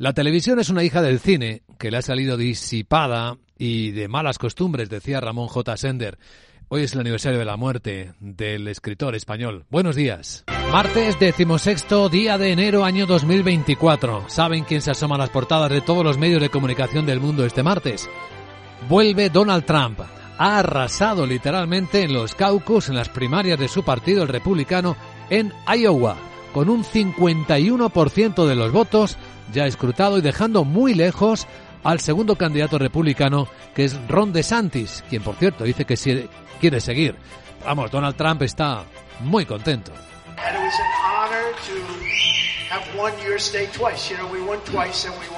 La televisión es una hija del cine que le ha salido disipada y de malas costumbres, decía Ramón J. Sender. Hoy es el aniversario de la muerte del escritor español. Buenos días. Martes, decimosexto día de enero, año 2024. ¿Saben quién se asoma a las portadas de todos los medios de comunicación del mundo este martes? Vuelve Donald Trump. Ha arrasado literalmente en los caucus, en las primarias de su partido, el republicano, en Iowa, con un 51% de los votos ya escrutado y dejando muy lejos al segundo candidato republicano, que es Ron DeSantis, quien por cierto dice que quiere seguir. Vamos, Donald Trump está muy contento.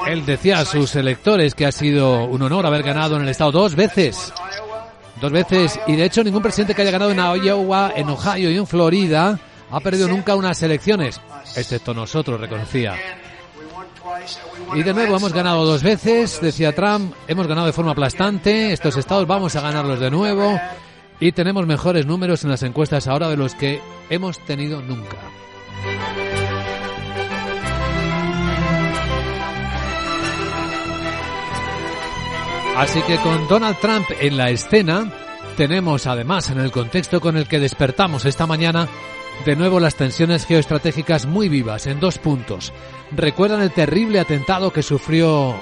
Él decía a sus electores que ha sido un honor haber ganado en el estado dos veces. Dos veces. Y de hecho ningún presidente que haya ganado en Iowa, en Ohio y en Florida ha perdido nunca unas elecciones. Excepto nosotros, reconocía. Y de nuevo hemos ganado dos veces, decía Trump, hemos ganado de forma aplastante, estos estados vamos a ganarlos de nuevo y tenemos mejores números en las encuestas ahora de los que hemos tenido nunca. Así que con Donald Trump en la escena, tenemos además en el contexto con el que despertamos esta mañana de nuevo las tensiones geoestratégicas muy vivas en dos puntos. ¿Recuerdan el terrible atentado que sufrió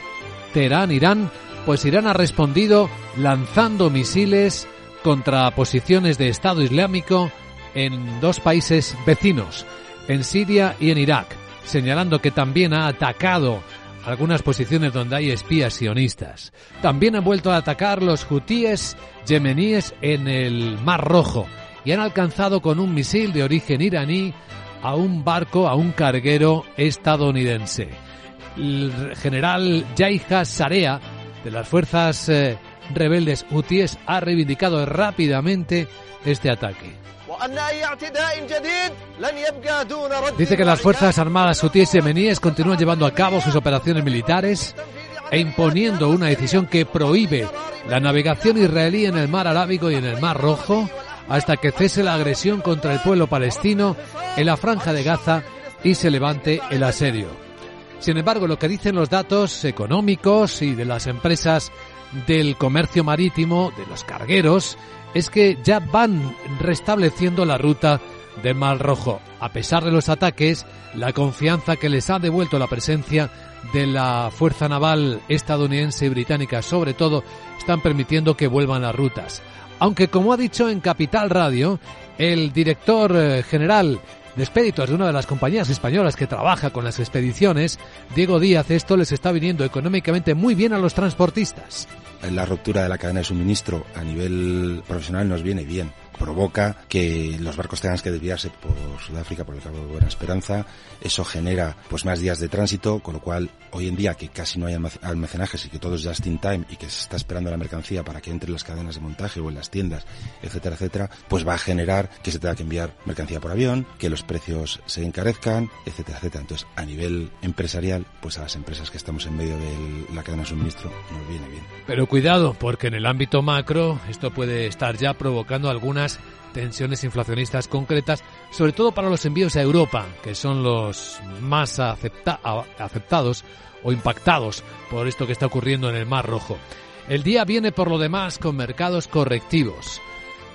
Teherán, Irán? Pues Irán ha respondido lanzando misiles contra posiciones de Estado Islámico en dos países vecinos, en Siria y en Irak, señalando que también ha atacado algunas posiciones donde hay espías sionistas. También han vuelto a atacar los hutíes yemeníes en el Mar Rojo y han alcanzado con un misil de origen iraní a un barco, a un carguero estadounidense. El general Yaiha Sarea de las fuerzas eh, rebeldes hutíes ha reivindicado rápidamente este ataque. Dice que las Fuerzas Armadas hutíes yemeníes continúan llevando a cabo sus operaciones militares e imponiendo una decisión que prohíbe la navegación israelí en el mar Arábigo y en el mar Rojo hasta que cese la agresión contra el pueblo palestino en la franja de Gaza y se levante el asedio. Sin embargo, lo que dicen los datos económicos y de las empresas del comercio marítimo, de los cargueros, es que ya van restableciendo la ruta del Mar Rojo. A pesar de los ataques, la confianza que les ha devuelto la presencia de la Fuerza Naval estadounidense y británica, sobre todo, están permitiendo que vuelvan las rutas. Aunque, como ha dicho en Capital Radio, el director eh, general de expeditos de una de las compañías españolas que trabaja con las expediciones, Diego Díaz, esto les está viniendo económicamente muy bien a los transportistas. La ruptura de la cadena de suministro a nivel profesional nos viene bien provoca que los barcos tengan que desviarse por Sudáfrica, por el Cabo de Buena Esperanza. Eso genera pues más días de tránsito, con lo cual hoy en día que casi no hay almacenajes y que todo es just in time y que se está esperando la mercancía para que entre en las cadenas de montaje o en las tiendas, etcétera, etcétera, pues va a generar que se tenga que enviar mercancía por avión, que los precios se encarezcan, etcétera, etcétera. Entonces, a nivel empresarial, pues a las empresas que estamos en medio de la cadena de suministro nos viene bien. Pero cuidado, porque en el ámbito macro esto puede estar ya provocando algunas tensiones inflacionistas concretas, sobre todo para los envíos a Europa, que son los más aceptados o impactados por esto que está ocurriendo en el Mar Rojo. El día viene por lo demás con mercados correctivos.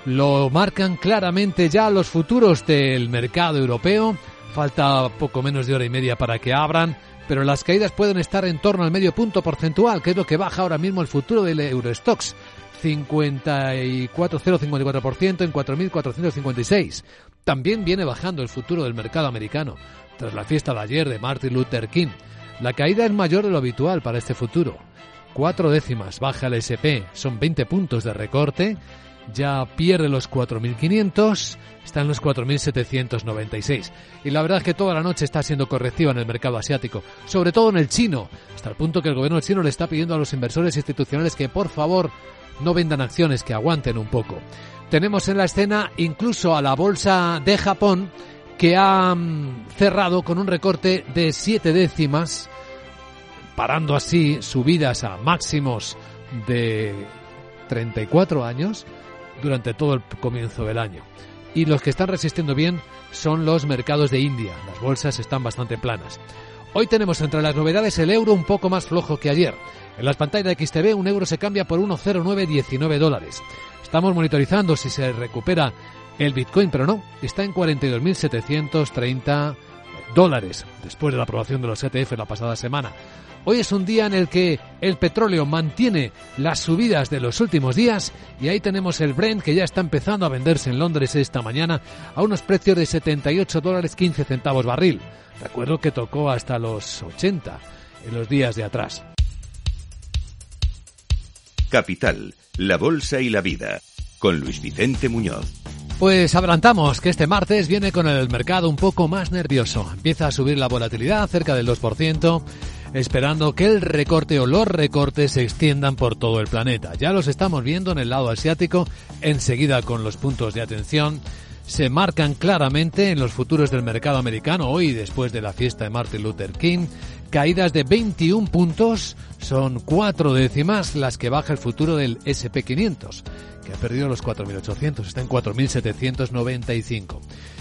Lo marcan claramente ya los futuros del mercado europeo. Falta poco menos de hora y media para que abran, pero las caídas pueden estar en torno al medio punto porcentual, que es lo que baja ahora mismo el futuro del Eurostox. 54,054% en 4.456. También viene bajando el futuro del mercado americano tras la fiesta de ayer de Martin Luther King. La caída es mayor de lo habitual para este futuro. Cuatro décimas baja el SP, son 20 puntos de recorte. Ya pierde los 4.500, está en los 4.796. Y la verdad es que toda la noche está siendo correctiva en el mercado asiático, sobre todo en el chino, hasta el punto que el gobierno chino le está pidiendo a los inversores institucionales que por favor no vendan acciones que aguanten un poco. Tenemos en la escena incluso a la bolsa de Japón que ha mm, cerrado con un recorte de siete décimas, parando así subidas a máximos de 34 años durante todo el comienzo del año. Y los que están resistiendo bien son los mercados de India. Las bolsas están bastante planas. Hoy tenemos entre las novedades el euro un poco más flojo que ayer. En las pantallas de XTV un euro se cambia por 1,0919 dólares. Estamos monitorizando si se recupera el Bitcoin, pero no, está en 42.730 dólares después de la aprobación de los ETF la pasada semana. Hoy es un día en el que el petróleo mantiene las subidas de los últimos días y ahí tenemos el Brent que ya está empezando a venderse en Londres esta mañana a unos precios de 78 dólares 15 centavos barril. Recuerdo que tocó hasta los 80 en los días de atrás. Capital, la Bolsa y la Vida, con Luis Vicente Muñoz. Pues adelantamos que este martes viene con el mercado un poco más nervioso. Empieza a subir la volatilidad cerca del 2%, esperando que el recorte o los recortes se extiendan por todo el planeta. Ya los estamos viendo en el lado asiático, enseguida con los puntos de atención se marcan claramente en los futuros del mercado americano hoy después de la fiesta de Martin Luther King. Caídas de 21 puntos, son cuatro décimas las que baja el futuro del SP500, que ha perdido los 4.800, está en 4.795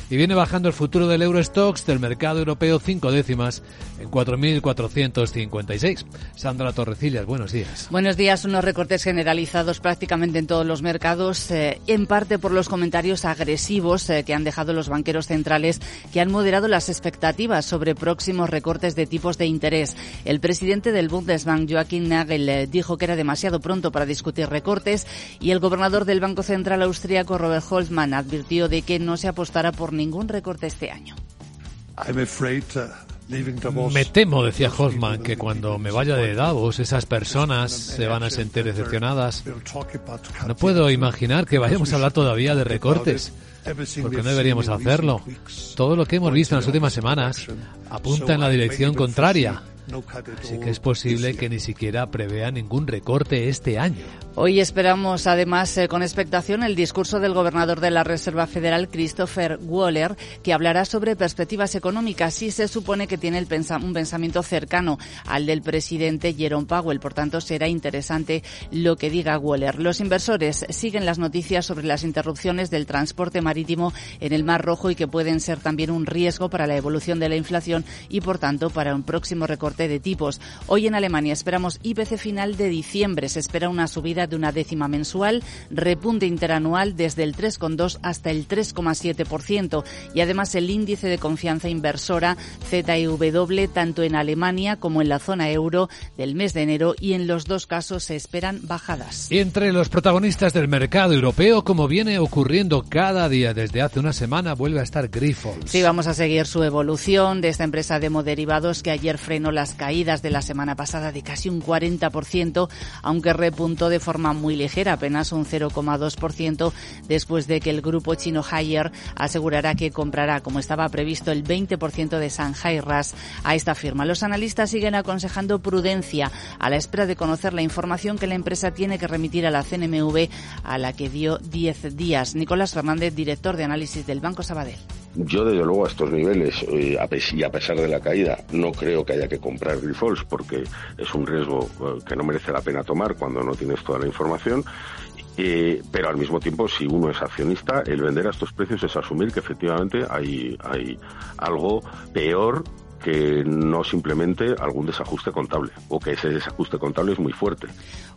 y viene bajando el futuro del Eurostox del mercado europeo cinco décimas en 4.456. Sandra Torrecillas, buenos días. Buenos días. Unos recortes generalizados prácticamente en todos los mercados, eh, en parte por los comentarios agresivos eh, que han dejado los banqueros centrales que han moderado las expectativas sobre próximos recortes de tipos de interés. El presidente del Bundesbank, Joachim Nagel, eh, dijo que era demasiado pronto para discutir recortes y el gobernador del Banco Central austríaco, Robert Holzmann, advirtió de que no se apostará por ningún recorte este año. Uh, me temo, decía Hoffman, que cuando me vaya de Davos esas personas se van a sentir decepcionadas. No puedo imaginar que vayamos a hablar todavía de recortes, porque no deberíamos hacerlo. Todo lo que hemos visto en las últimas semanas apunta en la dirección contraria. Así que es posible que ni siquiera prevea ningún recorte este año. Hoy esperamos además eh, con expectación el discurso del gobernador de la Reserva Federal, Christopher Waller, que hablará sobre perspectivas económicas y se supone que tiene el un pensamiento cercano al del presidente Jerome Powell. Por tanto, será interesante lo que diga Waller. Los inversores siguen las noticias sobre las interrupciones del transporte marítimo en el Mar Rojo y que pueden ser también un riesgo para la evolución de la inflación y, por tanto, para un próximo recorte de tipos. Hoy en Alemania esperamos IPC final de diciembre. Se espera una subida de una décima mensual, repunte interanual desde el 3,2 hasta el 3,7% y además el índice de confianza inversora ZEW tanto en Alemania como en la zona euro del mes de enero y en los dos casos se esperan bajadas. Entre los protagonistas del mercado europeo, como viene ocurriendo cada día desde hace una semana, vuelve a estar Grifols. Sí, vamos a seguir su evolución de esta empresa de hemoderivados que ayer frenó la caídas de la semana pasada de casi un 40%, aunque repuntó de forma muy ligera, apenas un 0,2%, después de que el grupo chino Haier asegurará que comprará, como estaba previsto, el 20% de Shanghai RAS a esta firma. Los analistas siguen aconsejando prudencia a la espera de conocer la información que la empresa tiene que remitir a la CNMV, a la que dio 10 días. Nicolás Fernández, director de análisis del Banco Sabadell. Yo, desde luego, a estos niveles, eh, y a pesar de la caída, no creo que haya que comprar Grifols porque es un riesgo eh, que no merece la pena tomar cuando no tienes toda la información. Eh, pero al mismo tiempo, si uno es accionista, el vender a estos precios es asumir que efectivamente hay, hay algo peor que no simplemente algún desajuste contable o que ese desajuste contable es muy fuerte.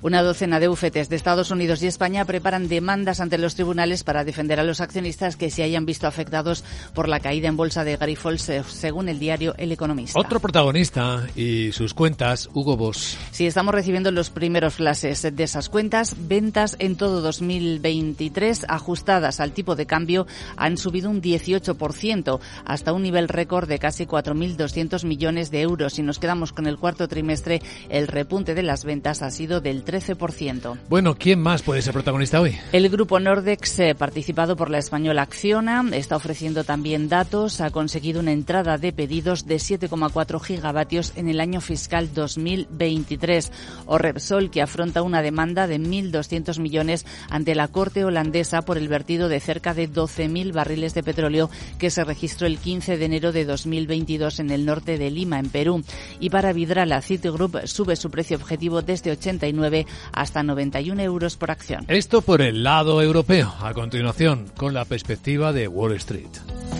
Una docena de bufetes de Estados Unidos y España preparan demandas ante los tribunales para defender a los accionistas que se hayan visto afectados por la caída en bolsa de Grifols, eh, según el diario El Economista. Otro protagonista y sus cuentas, Hugo Boss. Sí, estamos recibiendo los primeros flashes de esas cuentas. Ventas en todo 2023 ajustadas al tipo de cambio han subido un 18% hasta un nivel récord de casi 4.200 millones de euros. Si nos quedamos con el cuarto trimestre, el repunte de las ventas ha sido del 13%. Bueno, ¿quién más puede ser protagonista hoy? El grupo Nordex, eh, participado por la española Acciona, está ofreciendo también datos. Ha conseguido una entrada de pedidos de 7,4 gigavatios en el año fiscal 2023. O Repsol, que afronta una demanda de 1.200 millones ante la Corte holandesa por el vertido de cerca de 12.000 barriles de petróleo que se registró el 15 de enero de 2022 en el norte de Lima, en Perú. Y para Vidrala, Citigroup sube su precio objetivo desde 89 hasta 91 euros por acción. Esto por el lado europeo. A continuación, con la perspectiva de Wall Street.